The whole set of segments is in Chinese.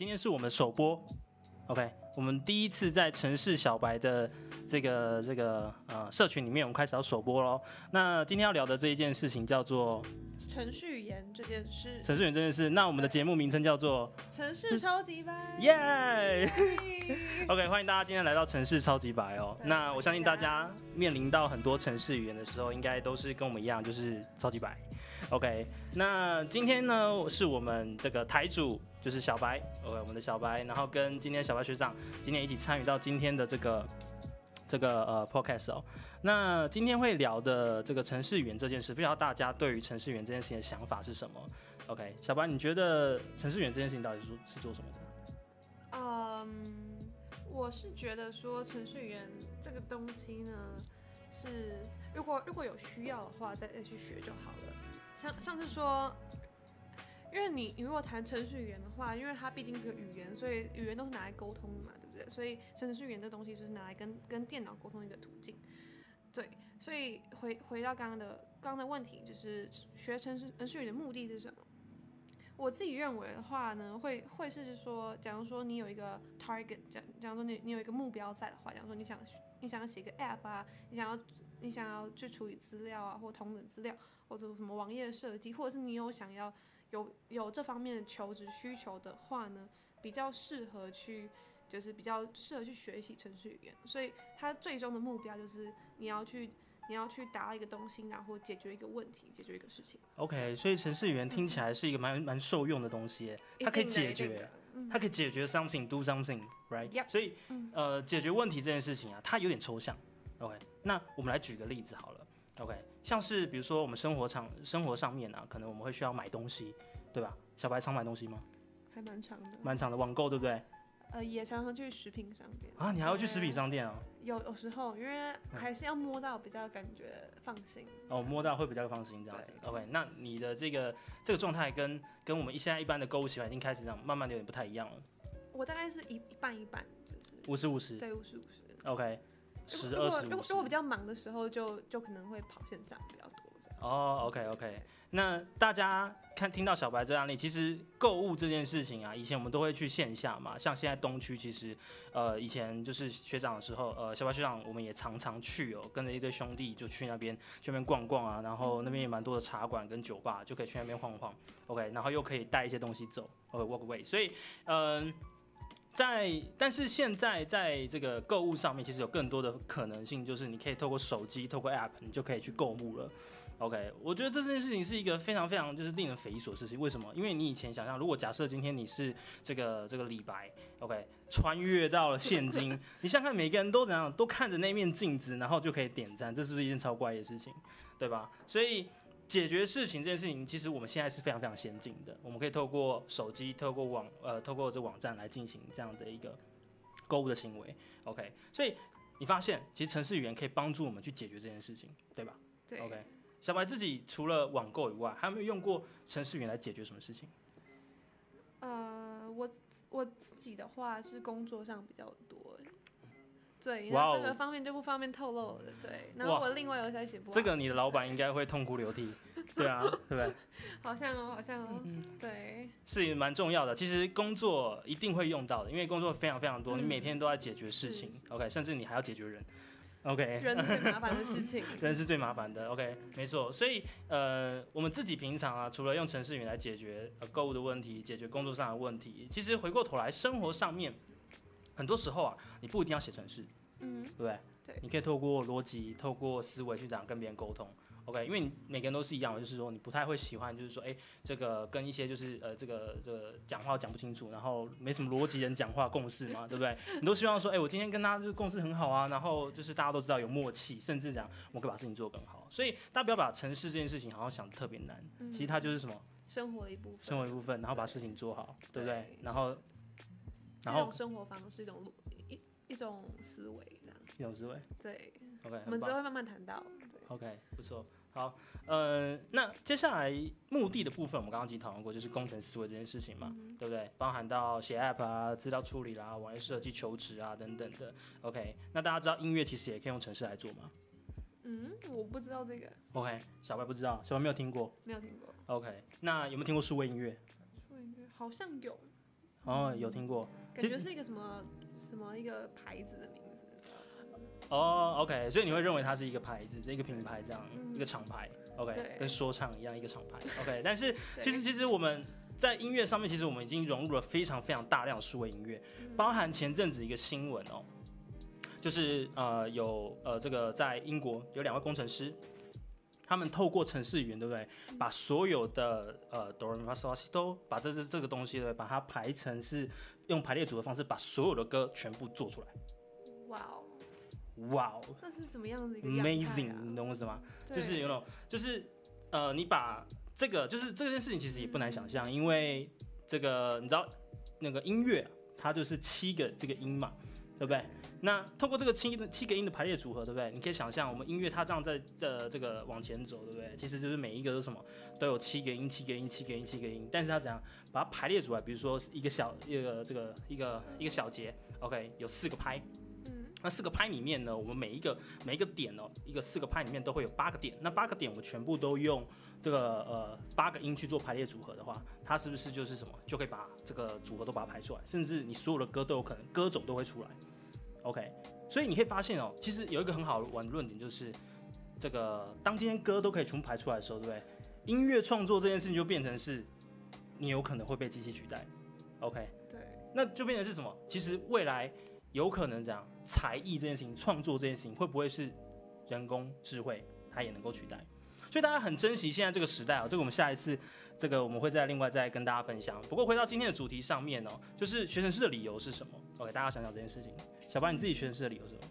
今天是我们首播，OK，我们第一次在城市小白的这个这个呃社群里面，我们开始要首播喽。那今天要聊的这一件事情叫做程序员这件事，程序员这件事。那我们的节目名称叫做城市超级白，耶。OK，欢迎大家今天来到城市超级白哦。那我相信大家面临到很多城市语言的时候，应该都是跟我们一样，就是超级白。OK，那今天呢是我们这个台主就是小白，OK，我们的小白，然后跟今天小白学长今天一起参与到今天的这个这个呃 Podcast 哦。那今天会聊的这个城市语言这件事，不知道大家对于城市语言这件事情的想法是什么？OK，小白，你觉得城市语言这件事情到底是是做什么的？嗯。我是觉得说程序员这个东西呢，是如果如果有需要的话，再再去学就好了。像上次说，因为你你如果谈程序员的话，因为它毕竟是个语言，所以语言都是拿来沟通的嘛，对不对？所以程序员这东西就是拿来跟跟电脑沟通一个途径。对，所以回回到刚刚的刚刚的问题，就是学程序程序员的目的是什么？我自己认为的话呢，会会是说，假如说你有一个 target，假假如说你你有一个目标在的话，假如说你想你想要写个 app 啊，你想要你想要去处理资料啊，或同等资料，或者什么网页设计，或者是你有想要有有这方面的求职需求的话呢，比较适合去就是比较适合去学习程序语言，所以它最终的目标就是你要去。你要去答一个东西，然后解决一个问题，解决一个事情。OK，所以程式语言听起来是一个蛮蛮受用的东西，它可以解决，它可以解决 something，do something，right？所以呃，解决问题这件事情啊，它有点抽象。OK，那我们来举个例子好了。OK，像是比如说我们生活场生活上面啊，可能我们会需要买东西，对吧？小白常买东西吗？还蛮长的，蛮长的网购，对不对？呃，也常常去食品商店啊，你还要去食品商店啊？有有时候，因为还是要摸到比较感觉放心哦，摸到会比较放心这样子。OK，那你的这个这个状态跟跟我们现在一般的购物习惯已经开始这样慢慢的有点不太一样了。我大概是一一半一半，就是五十五十，对，五十五十。OK，十二十。如果如果比较忙的时候，就就可能会跑线上比较多。哦，OK OK，那大家看听到小白这案例，其实购物这件事情啊，以前我们都会去线下嘛，像现在东区，其实呃以前就是学长的时候，呃小白学长我们也常常去哦，跟着一堆兄弟就去那边去那边逛逛啊，然后那边也蛮多的茶馆跟酒吧，就可以去那边晃晃，OK，然后又可以带一些东西走，OK walk away，所以嗯。在，但是现在在这个购物上面，其实有更多的可能性，就是你可以透过手机，透过 App，你就可以去购物了。OK，我觉得这件事情是一个非常非常就是令人匪夷所思的事情。为什么？因为你以前想象，如果假设今天你是这个这个李白，OK，穿越到了现今，你想看每个人都怎样，都看着那面镜子，然后就可以点赞，这是不是一件超怪的事情？对吧？所以。解决事情这件事情，其实我们现在是非常非常先进的。我们可以透过手机、透过网呃、透过这网站来进行这样的一个购物的行为。OK，所以你发现，其实城市语言可以帮助我们去解决这件事情，对吧？对。OK，小白自己除了网购以外，还有没有用过城市语言来解决什么事情？呃，我我自己的话是工作上比较多。对，那这个方面就不方便透露了。对，然后我另外有在写。这个你的老板应该会痛哭流涕，对啊，对不对？好像哦，好像哦，对。是蛮重要的，其实工作一定会用到的，因为工作非常非常多，你每天都在解决事情，OK，甚至你还要解决人，OK。人最麻烦的事情。人是最麻烦的，OK，没错。所以呃，我们自己平常啊，除了用程式语来解决呃购物的问题，解决工作上的问题，其实回过头来生活上面。很多时候啊，你不一定要写程式，嗯，对不对？对，你可以透过逻辑、透过思维去这样跟别人沟通，OK？因为你每个人都是一样的，就是说你不太会喜欢，就是说，哎，这个跟一些就是呃，这个这个讲话讲不清楚，然后没什么逻辑人讲话共识嘛，对不对？你都希望说，哎，我今天跟他就是共识很好啊，然后就是大家都知道有默契，甚至讲我可以把事情做得更好。所以大家不要把城市这件事情好像想的特别难，其实它就是什么生活的一部分，生活一部分，然后把事情做好，对不对？然后。然后生活方式一种一一种思维这样，一种思维，对，OK，我们之后会慢慢谈到，对，OK，不错，好，呃，那接下来目的的部分，我们刚刚已经讨论过，就是工程思维这件事情嘛，对不对？包含到写 App 啊、资料处理啦、网页设计、求职啊等等的，OK，那大家知道音乐其实也可以用程式来做吗？嗯，我不知道这个，OK，小白不知道，小白没有听过，没有听过，OK，那有没有听过数位音乐？数位音乐好像有。哦，有听过。感觉是一个什么什么一个牌子的名字。哦，OK，所以你会认为它是一个牌子，一个品牌这样，嗯一个厂牌，OK，跟说唱一样一个厂牌，OK。但是其实其实我们在音乐上面，其实我们已经融入了非常非常大量的数位音乐，嗯包含前阵子一个新闻哦，就是呃有呃这个在英国有两位工程师。他们透过程式语言，对不对？把所有的呃哆来咪发嗦拉西都把这这这个东西，对？把它排成是用排列组合方式，把所有的歌全部做出来。哇哦，哇哦！那是什么样子一个啊 amazing，你懂我意思吗？就是对有种，就是呃，你把这个，就是这件事情其实也不难想象，因为这个你知道那个音乐它就是七个这个音嘛，对不对？那透过这个七七个音的排列组合，对不对？你可以想象我们音乐它这样在这这个往前走，对不对？其实就是每一个都什么都有七个音，七个音，七个音，七个音，但是它怎样把它排列出来？比如说一个小一个这个一个一个小节，OK，有四个拍，嗯那四个拍里面呢，我们每一个每一个点哦，一个四个拍里面都会有八个点。那八个点我们全部都用这个呃八个音去做排列组合的话，它是不是就是什么就可以把这个组合都把它排出来？甚至你所有的歌都有可能歌种都会出来。OK，所以你可以发现哦，其实有一个很好玩的论点就是，这个当今天歌都可以全部排出来的时候，对不对？音乐创作这件事情就变成是你有可能会被机器取代。OK，对，那就变成是什么？其实未来有可能这样，才艺这件事情、创作这件事情，会不会是人工智慧它也能够取代？所以大家很珍惜现在这个时代啊、这个我们下一次这个我们会再另外再跟大家分享。不过回到今天的主题上面哦，就是学生式的理由是什么？OK，大家想想这件事情。小白，你自己学程式的理由是什么？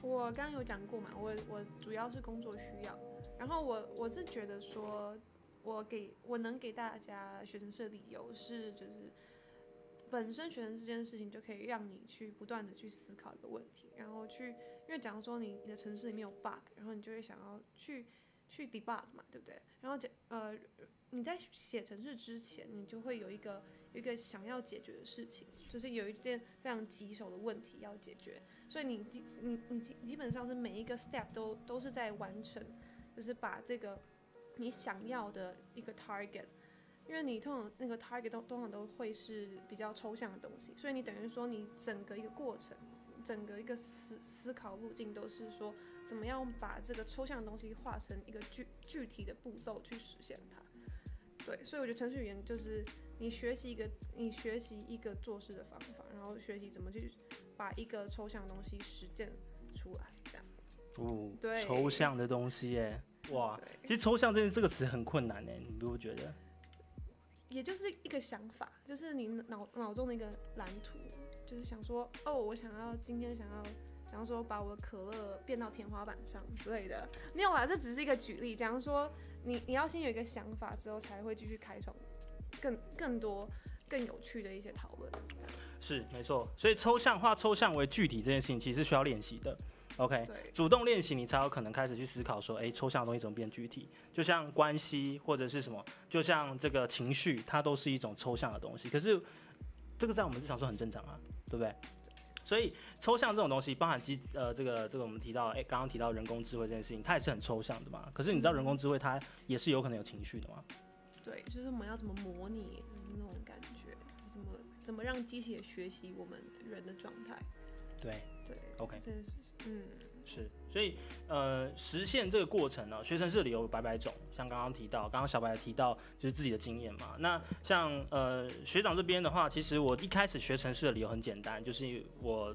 我刚刚有讲过嘛，我我主要是工作需要，然后我我是觉得说，我给我能给大家学程式的理由是，就是本身学程式这件事情就可以让你去不断的去思考一个问题，然后去，因为假如说你你的城市里面有 bug，然后你就会想要去去 debug 嘛，对不对？然后讲呃你在写程式之前，你就会有一个一个想要解决的事情，就是有一件非常棘手的问题要解决。所以你基你你基基本上是每一个 step 都都是在完成，就是把这个你想要的一个 target，因为你通常那个 target 都通常都会是比较抽象的东西，所以你等于说你整个一个过程，整个一个思思考路径都是说怎么样把这个抽象的东西化成一个具具体的步骤去实现它。对，所以我觉得程序员就是你学习一个你学习一个做事的方法，然后学习怎么去把一个抽象的东西实践出来，这样。哦，对抽象的东西耶，哇，其实抽象这这个词很困难呢，你不会觉得？也就是一个想法，就是你脑脑中的一个蓝图，就是想说，哦，我想要今天想要，假如说把我的可乐变到天花板上之类的，没有啦，这只是一个举例。假如说你你要先有一个想法之后，才会继续开创更更多更有趣的一些讨论。是没错，所以抽象化抽象为具体这件事情，其实是需要练习的。OK，对，主动练习，你才有可能开始去思考说，哎、抽象的东西怎么变具体？就像关系或者是什么，就像这个情绪，它都是一种抽象的东西。可是这个在我们日常说很正常啊，对不对？所以抽象这种东西，包含机呃这个这个我们提到，哎、刚刚提到人工智慧这件事情，它也是很抽象的嘛。可是你知道人工智慧它也是有可能有情绪的嘛？对，就是我们要怎么模拟，就是那种感觉，就是怎么怎么让机器也学习我们人的状态。对对，OK。嗯，是，所以呃，实现这个过程呢，学程式的理由有百百种，像刚刚提到，刚刚小白提到就是自己的经验嘛。那像呃学长这边的话，其实我一开始学程式的理由很简单，就是我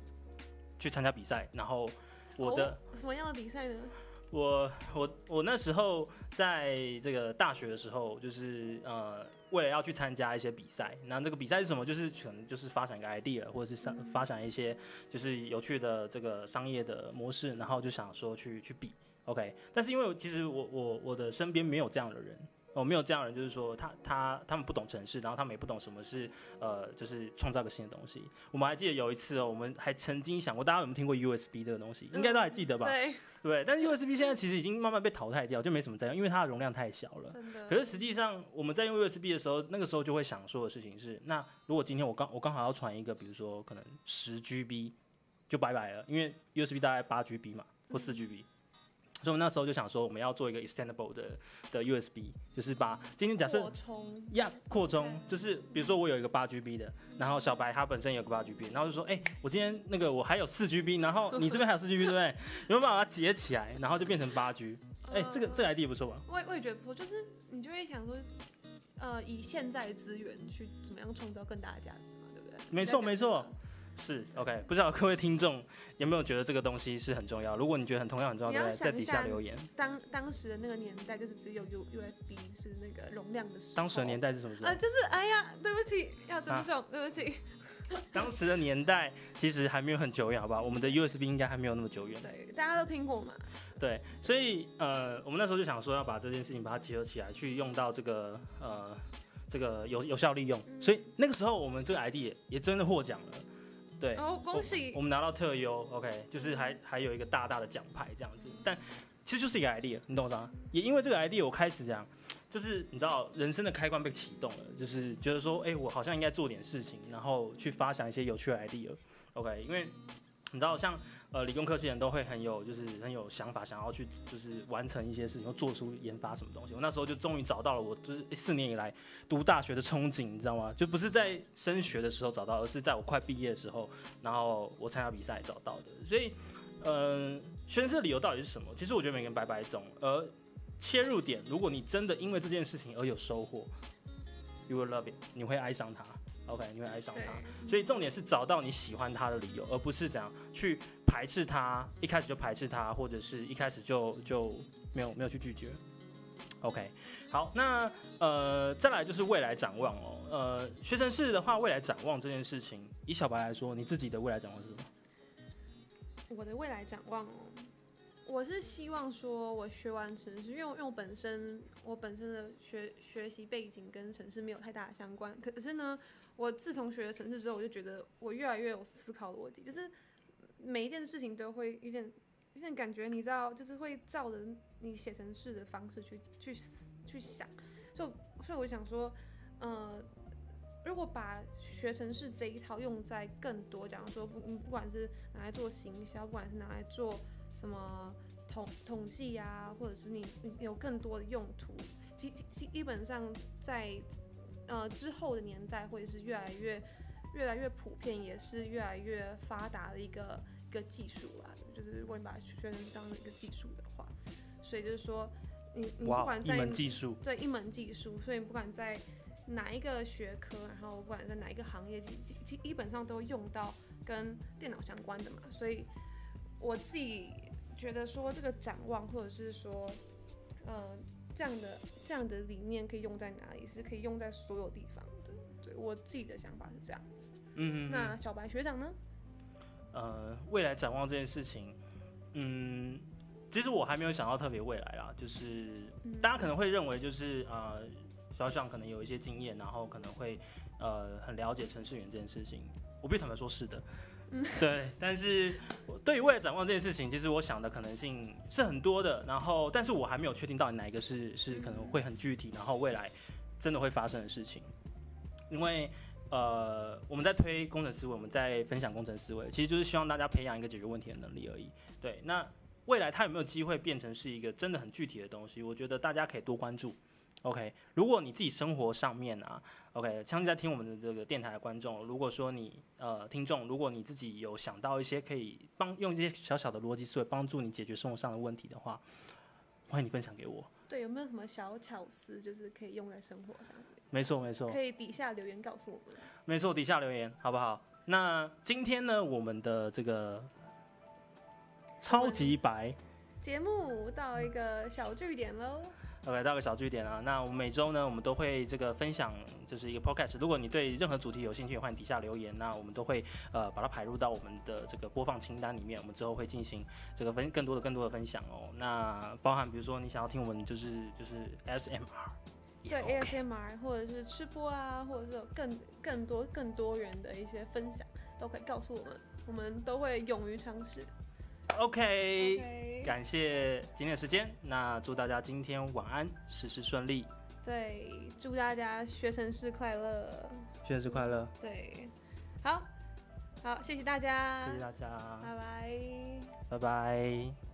去参加比赛，然后我的、哦什么样的比赛呢？我我我那时候在这个大学的时候，就是呃，为了要去参加一些比赛，那这个比赛是什么？就是可能就是发展一个 idea，或者是上发展一些就是有趣的这个商业的模式，然后就想说去去比，OK。但是因为其实我我我的身边没有这样的人。我、没有这样的人，就是说他他他们不懂城市，然后他们也不懂什么是呃，就是创造个新的东西。我们还记得有一次哦，我们还曾经想过，大家有没有听过 USB 这个东西？应该都还记得吧？对，对，但是 USB 现在其实已经慢慢被淘汰掉，就没什么在用，因为它的容量太小了。可是实际上我们在用 USB 的时候，那个时候就会想说的事情是，那如果今天我刚我刚好要传一个，比如说可能十 GB，就拜拜了，因为 USB 大概八 GB 嘛，或四 GB。所以我们那时候就想说，我们要做一个 extendable 的的 USB，就是把今天假设扩充，呀扩充，就是比如说我有一个八 GB 的，然后小白他本身有个八 GB，然后就说，哎、我今天那个我还有四 GB，然后你这边还有四 GB，对不对？有没有办法把它结起来，然后就变成八 G？哎、这个这个 idea 不错吧？我也我也觉得不错，就是你就会想说，呃，以现在的资源去怎么样创造更大的价值嘛，对不对？没错没错是 OK，不知道各位听众有没有觉得这个东西是很重要？如果你觉得很重要很重要，在在底下下留言。当当时的那个年代，就是只有 U USB 是那个容量的时候。当时的年代是什么时候呃，？就是哎呀，对不起，要尊啊重，对不起。当时的年代其实还没有很久远，好不好？我们的 USB 应该还没有那么久远。对，大家都听过嘛。对，所以呃，我们那时候就想说要把这件事情把它结合起来，去用到这个呃这个有有效利用。嗯所以那个时候我们这个 ID 也也真的获奖了。对，哦，恭喜我！们拿到特优，OK，就是还还有一个大大的奖牌这样子，但其实就是一个 idea，你懂我吗？也因为这个 idea，我开始这样，就是你知道人生的开关被启动了，就是觉得说，哎、我好像应该做点事情，然后去发想一些有趣的 idea，OK，、因为你知道像呃理工科系人都会很有就是很有想法，想要去就是完成一些事情，或做出研发什么东西。我那时候就终于找到了我就是四年以来读大学的憧憬，你知道吗？就不是在升学的时候找到，而是在我快毕业的时候，然后我参加比赛找到的。所以，嗯、呃，宣誓理由到底是什么？其实我觉得每个人百百种，而切入点，如果你真的因为这件事情而有收获，you will love it，你会爱上它。OK，你会爱上对它。，所以重点是找到你喜欢他的理由，而不是怎样去排斥他，一开始就排斥他，或者是一开始就就没有没有去拒绝。OK，好，那呃再来就是未来展望哦，呃学生式的话，未来展望这件事情，以小白来说，你自己的未来展望是什么？我的未来展望哦，我是希望说，我学完城市，因为我因为我本身我本身的学学习背景跟城市没有太大的相关，可是呢，我自从学了城市之后，我就觉得我越来越有思考逻辑，就是每一件事情都会有点有点感觉，你知道，就是会照着你写程式的方式去去去想，就所以我想说，呃。如果把学程式这一套用在更多，假如说不不管是拿来做行销，不管是拿来做什么统统计啊，或者是你你有更多的用途，基基基本上在呃之后的年代会是越来越越来越普遍，也是越来越发达的一个一个技术啦。就是如果你把学程式当成一个技术的话，所以就是说你你不管在门技术，这一门技术，所以你不管在哪一个学科，然后不管在哪一个行业，基基基基本上都用到跟电脑相关的嘛。所以我自己觉得说这个展望，或者是说，呃，这样的这样的理念可以用在哪里，是可以用在所有地方的。对我自己的想法是这样子。嗯嗯嗯那小白学长呢？呃，未来展望这件事情，嗯，其实我还没有想到特别未来啦，就是嗯大家可能会认为就是呃，小小可能有一些经验，然后可能会呃很了解程序员这件事情。我必须坦白说，是的，对。但是对于未来展望这件事情，其实我想的可能性是很多的，然后但是我还没有确定到底哪一个是是可能会很具体，然后未来真的会发生的事情，因为。呃，我们在推工程思维，我们在分享工程思维，其实就是希望大家培养一个解决问题的能力而已。对，那未来它有没有机会变成是一个真的很具体的东西？我觉得大家可以多关注。OK，如果你自己生活上面啊，OK，相信在听我们的这个电台的观众，如果说你呃听众，如果你自己有想到一些可以帮用一些小小的逻辑思维帮助你解决生活上的问题的话，欢迎你分享给我。对，有没有什么小巧思，就是可以用在生活上面？没错，没错。可以底下留言告诉我们。没错，底下留言好不好？那今天呢，我们的这个超级白节目到一个小据点喽。，OK，到个小据点啊。那我们每周呢，我们都会这个分享，就是一个 podcast。如果你对任何主题有兴趣，欢迎底下留言。那我们都会呃把它排入到我们的这个播放清单里面。我们之后会进行这个分更多的更多的分享哦。那包含比如说你想要听我们就是就是 SMR，也对 ASMR 或者是吃播啊，或者是有更更多更多元的一些分享，都可以告诉我们，我们都会勇于尝试。OK，OK，感谢今天的时间。那祝大家今天晚安，事事顺利，对，祝大家学生日快乐。学生日快乐，对，好，好，谢谢大家，谢谢大家，拜拜。拜拜。